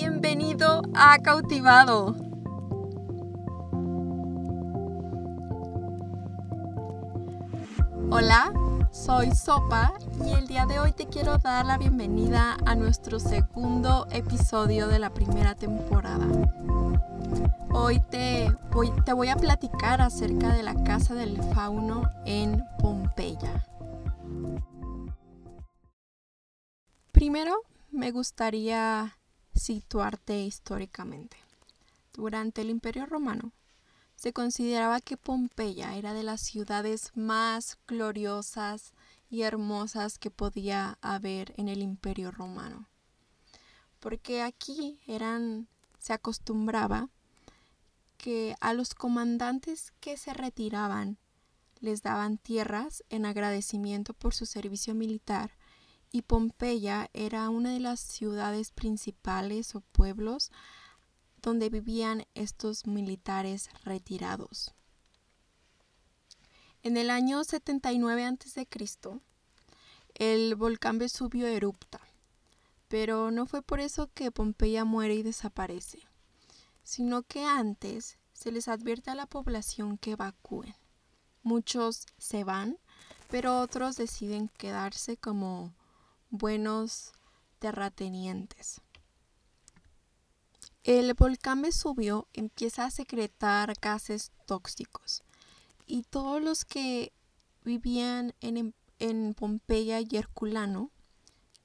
Bienvenido a Cautivado. Hola, soy Sopa y el día de hoy te quiero dar la bienvenida a nuestro segundo episodio de la primera temporada. Hoy te voy, te voy a platicar acerca de la Casa del Fauno en Pompeya. Primero me gustaría situarte históricamente. Durante el Imperio Romano, se consideraba que Pompeya era de las ciudades más gloriosas y hermosas que podía haber en el Imperio Romano. Porque aquí eran se acostumbraba que a los comandantes que se retiraban les daban tierras en agradecimiento por su servicio militar y Pompeya era una de las ciudades principales o pueblos donde vivían estos militares retirados. En el año 79 a.C., el volcán Vesubio erupta, pero no fue por eso que Pompeya muere y desaparece, sino que antes se les advierte a la población que evacúen. Muchos se van, pero otros deciden quedarse como buenos terratenientes. El volcán Vesubio empieza a secretar gases tóxicos y todos los que vivían en, en Pompeya y Herculano,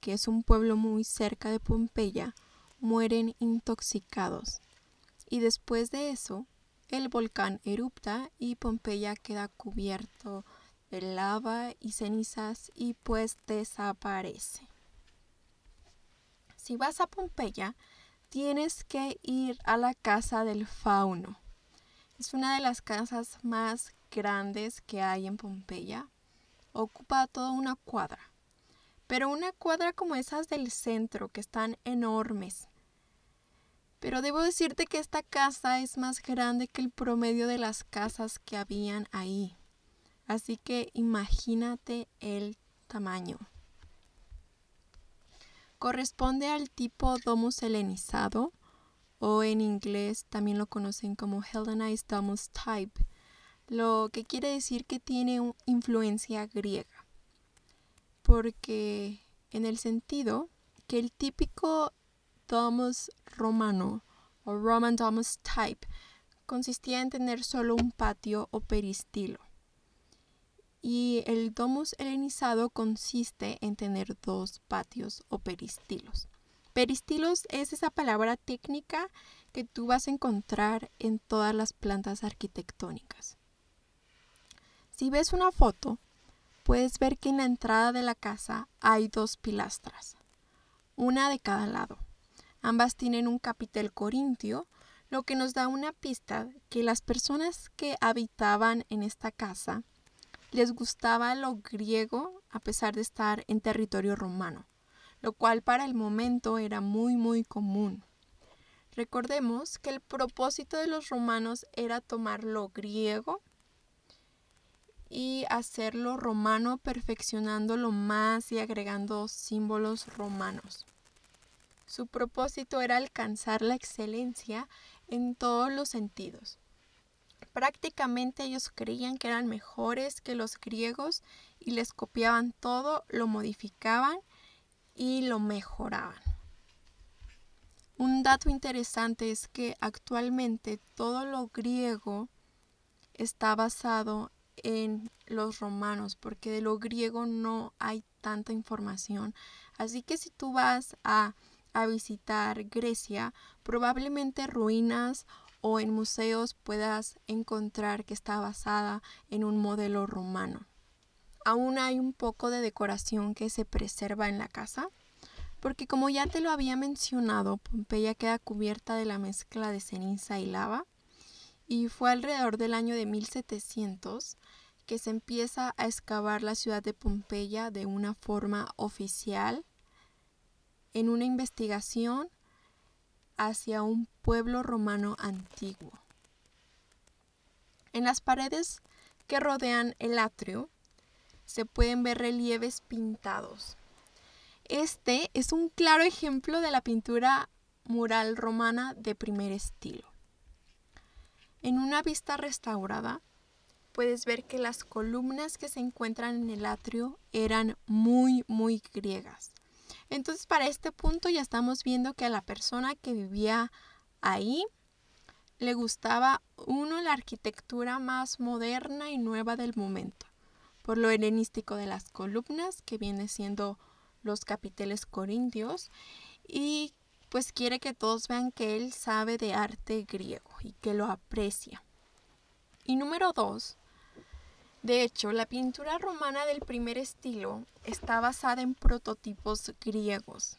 que es un pueblo muy cerca de Pompeya, mueren intoxicados. Y después de eso, el volcán erupta y Pompeya queda cubierto lava y cenizas y pues desaparece. Si vas a Pompeya, tienes que ir a la casa del fauno. Es una de las casas más grandes que hay en Pompeya. Ocupa toda una cuadra. Pero una cuadra como esas del centro, que están enormes. Pero debo decirte que esta casa es más grande que el promedio de las casas que habían ahí. Así que imagínate el tamaño. Corresponde al tipo domus helenizado o en inglés también lo conocen como Hellenized Domus Type, lo que quiere decir que tiene influencia griega. Porque en el sentido que el típico domus romano o Roman Domus Type consistía en tener solo un patio o peristilo y el domus helenizado consiste en tener dos patios o peristilos. Peristilos es esa palabra técnica que tú vas a encontrar en todas las plantas arquitectónicas. Si ves una foto, puedes ver que en la entrada de la casa hay dos pilastras, una de cada lado. Ambas tienen un capitel corintio, lo que nos da una pista que las personas que habitaban en esta casa les gustaba lo griego a pesar de estar en territorio romano, lo cual para el momento era muy muy común. Recordemos que el propósito de los romanos era tomar lo griego y hacerlo romano perfeccionándolo más y agregando símbolos romanos. Su propósito era alcanzar la excelencia en todos los sentidos. Prácticamente ellos creían que eran mejores que los griegos y les copiaban todo, lo modificaban y lo mejoraban. Un dato interesante es que actualmente todo lo griego está basado en los romanos, porque de lo griego no hay tanta información. Así que si tú vas a, a visitar Grecia, probablemente ruinas o en museos puedas encontrar que está basada en un modelo romano. Aún hay un poco de decoración que se preserva en la casa, porque como ya te lo había mencionado, Pompeya queda cubierta de la mezcla de ceniza y lava, y fue alrededor del año de 1700 que se empieza a excavar la ciudad de Pompeya de una forma oficial en una investigación hacia un pueblo romano antiguo. En las paredes que rodean el atrio se pueden ver relieves pintados. Este es un claro ejemplo de la pintura mural romana de primer estilo. En una vista restaurada, puedes ver que las columnas que se encuentran en el atrio eran muy, muy griegas. Entonces, para este punto ya estamos viendo que a la persona que vivía ahí le gustaba, uno, la arquitectura más moderna y nueva del momento, por lo helenístico de las columnas, que viene siendo los capiteles corintios, y pues quiere que todos vean que él sabe de arte griego y que lo aprecia. Y número dos, de hecho, la pintura romana del primer estilo está basada en prototipos griegos.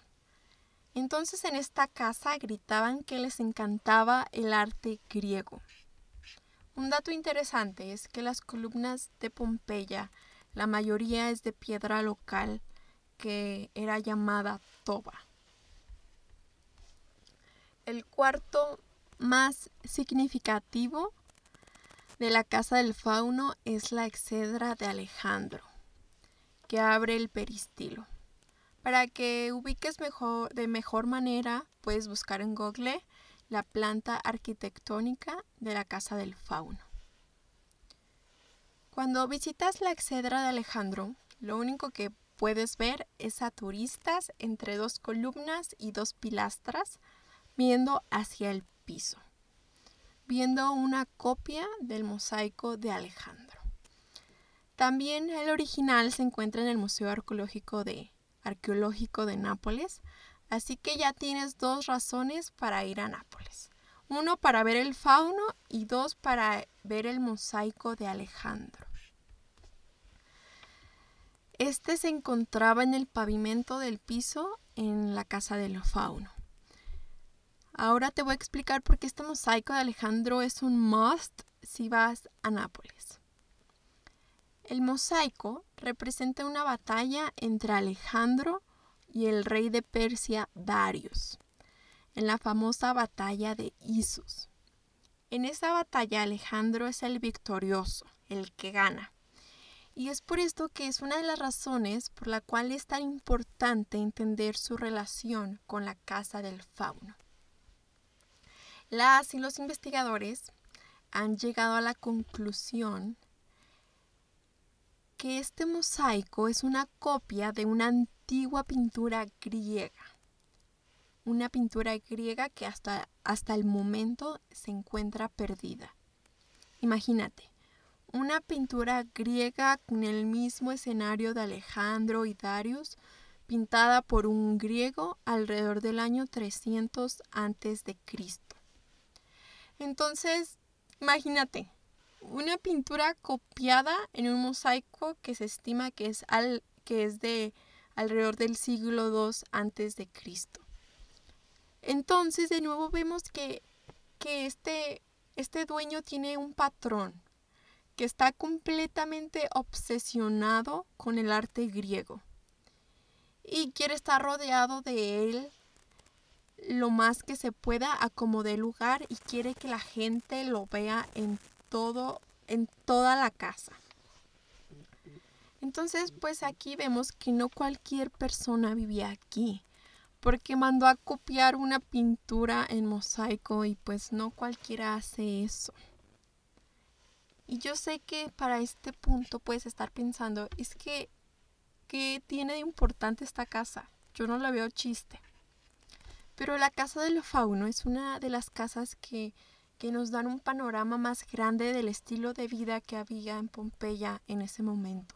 Entonces en esta casa gritaban que les encantaba el arte griego. Un dato interesante es que las columnas de Pompeya, la mayoría es de piedra local que era llamada toba. El cuarto más significativo de la casa del fauno es la excedra de Alejandro, que abre el peristilo. Para que ubiques mejor, de mejor manera, puedes buscar en Google la planta arquitectónica de la casa del fauno. Cuando visitas la excedra de Alejandro, lo único que puedes ver es a turistas entre dos columnas y dos pilastras viendo hacia el piso, viendo una copia del mosaico de Alejandro. También el original se encuentra en el Museo Arqueológico de, Nápoles, así que ya tienes dos razones para ir a Nápoles. Uno para ver el fauno y dos para ver el mosaico de Alejandro. Este se encontraba en el pavimento del piso en la casa del fauno. Ahora te voy a explicar por qué este mosaico de Alejandro es un must si vas a Nápoles. El mosaico representa una batalla entre Alejandro y el rey de Persia Darius, en la famosa batalla de Isus. En esa batalla Alejandro es el victorioso, el que gana. Y es por esto que es una de las razones por la cual es tan importante entender su relación con la casa del fauno. Las y los investigadores han llegado a la conclusión que este mosaico es una copia de una antigua pintura griega. Una pintura griega que hasta, hasta el momento se encuentra perdida. Imagínate, una pintura griega con el mismo escenario de Alejandro y Darius, pintada por un griego alrededor del año 300 a.C. Entonces, imagínate, una pintura copiada en un mosaico que se estima que es, al, que es de alrededor del siglo II antes de Cristo. Entonces, de nuevo vemos que, que este, este dueño tiene un patrón, que está completamente obsesionado con el arte griego y quiere estar rodeado de él lo más que se pueda a como de lugar y quiere que la gente lo vea en todo en toda la casa. Entonces, pues aquí vemos que no cualquier persona vivía aquí, porque mandó a copiar una pintura en mosaico y pues no cualquiera hace eso. Y yo sé que para este punto puedes estar pensando, es que, ¿qué tiene de importante esta casa? Yo no la veo chiste. Pero la casa del fauno es una de las casas que, que nos dan un panorama más grande del estilo de vida que había en Pompeya en ese momento.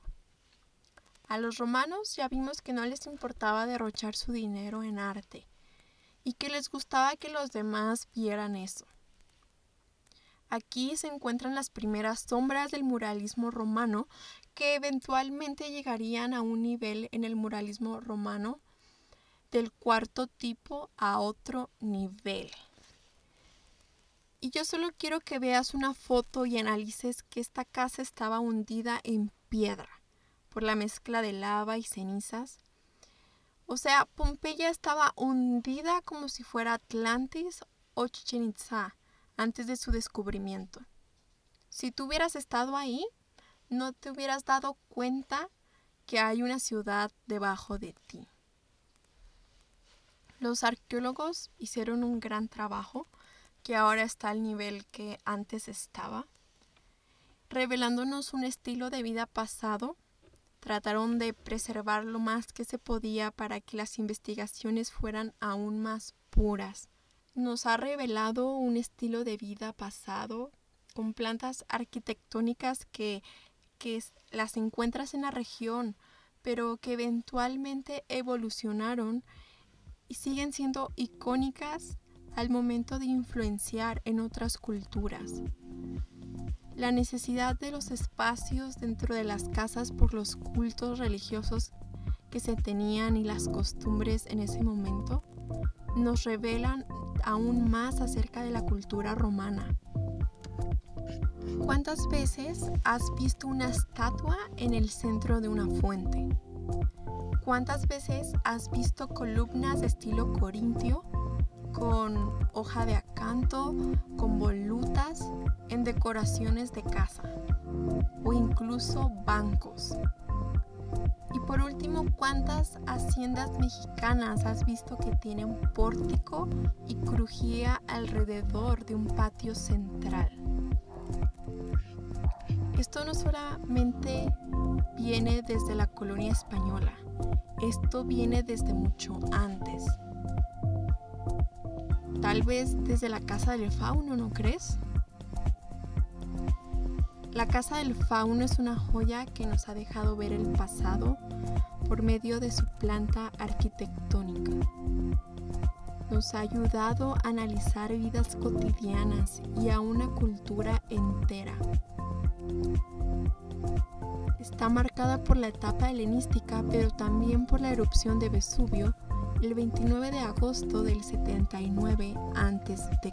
A los romanos ya vimos que no les importaba derrochar su dinero en arte y que les gustaba que los demás vieran eso. Aquí se encuentran las primeras sombras del muralismo romano que eventualmente llegarían a un nivel en el muralismo romano del cuarto tipo a otro nivel. Y yo solo quiero que veas una foto y analices que esta casa estaba hundida en piedra por la mezcla de lava y cenizas. O sea, Pompeya estaba hundida como si fuera Atlantis o Chichen Itza antes de su descubrimiento. Si tú hubieras estado ahí, no te hubieras dado cuenta que hay una ciudad debajo de ti. Los arqueólogos hicieron un gran trabajo que ahora está al nivel que antes estaba, revelándonos un estilo de vida pasado. Trataron de preservar lo más que se podía para que las investigaciones fueran aún más puras. Nos ha revelado un estilo de vida pasado con plantas arquitectónicas que, que las encuentras en la región, pero que eventualmente evolucionaron y siguen siendo icónicas al momento de influenciar en otras culturas. La necesidad de los espacios dentro de las casas por los cultos religiosos que se tenían y las costumbres en ese momento nos revelan aún más acerca de la cultura romana. ¿Cuántas veces has visto una estatua en el centro de una fuente? ¿Cuántas veces has visto columnas de estilo corintio con hoja de acanto, con volutas en decoraciones de casa o incluso bancos? Y por último, ¿cuántas haciendas mexicanas has visto que tienen pórtico y crujía alrededor de un patio central? Esto no solamente viene desde la colonia española, esto viene desde mucho antes. Tal vez desde la casa del fauno, ¿no crees? La casa del fauno es una joya que nos ha dejado ver el pasado por medio de su planta arquitectónica. Nos ha ayudado a analizar vidas cotidianas y a una cultura entera. Está marcada por la etapa helenística, pero también por la erupción de Vesubio el 29 de agosto del 79 a.C.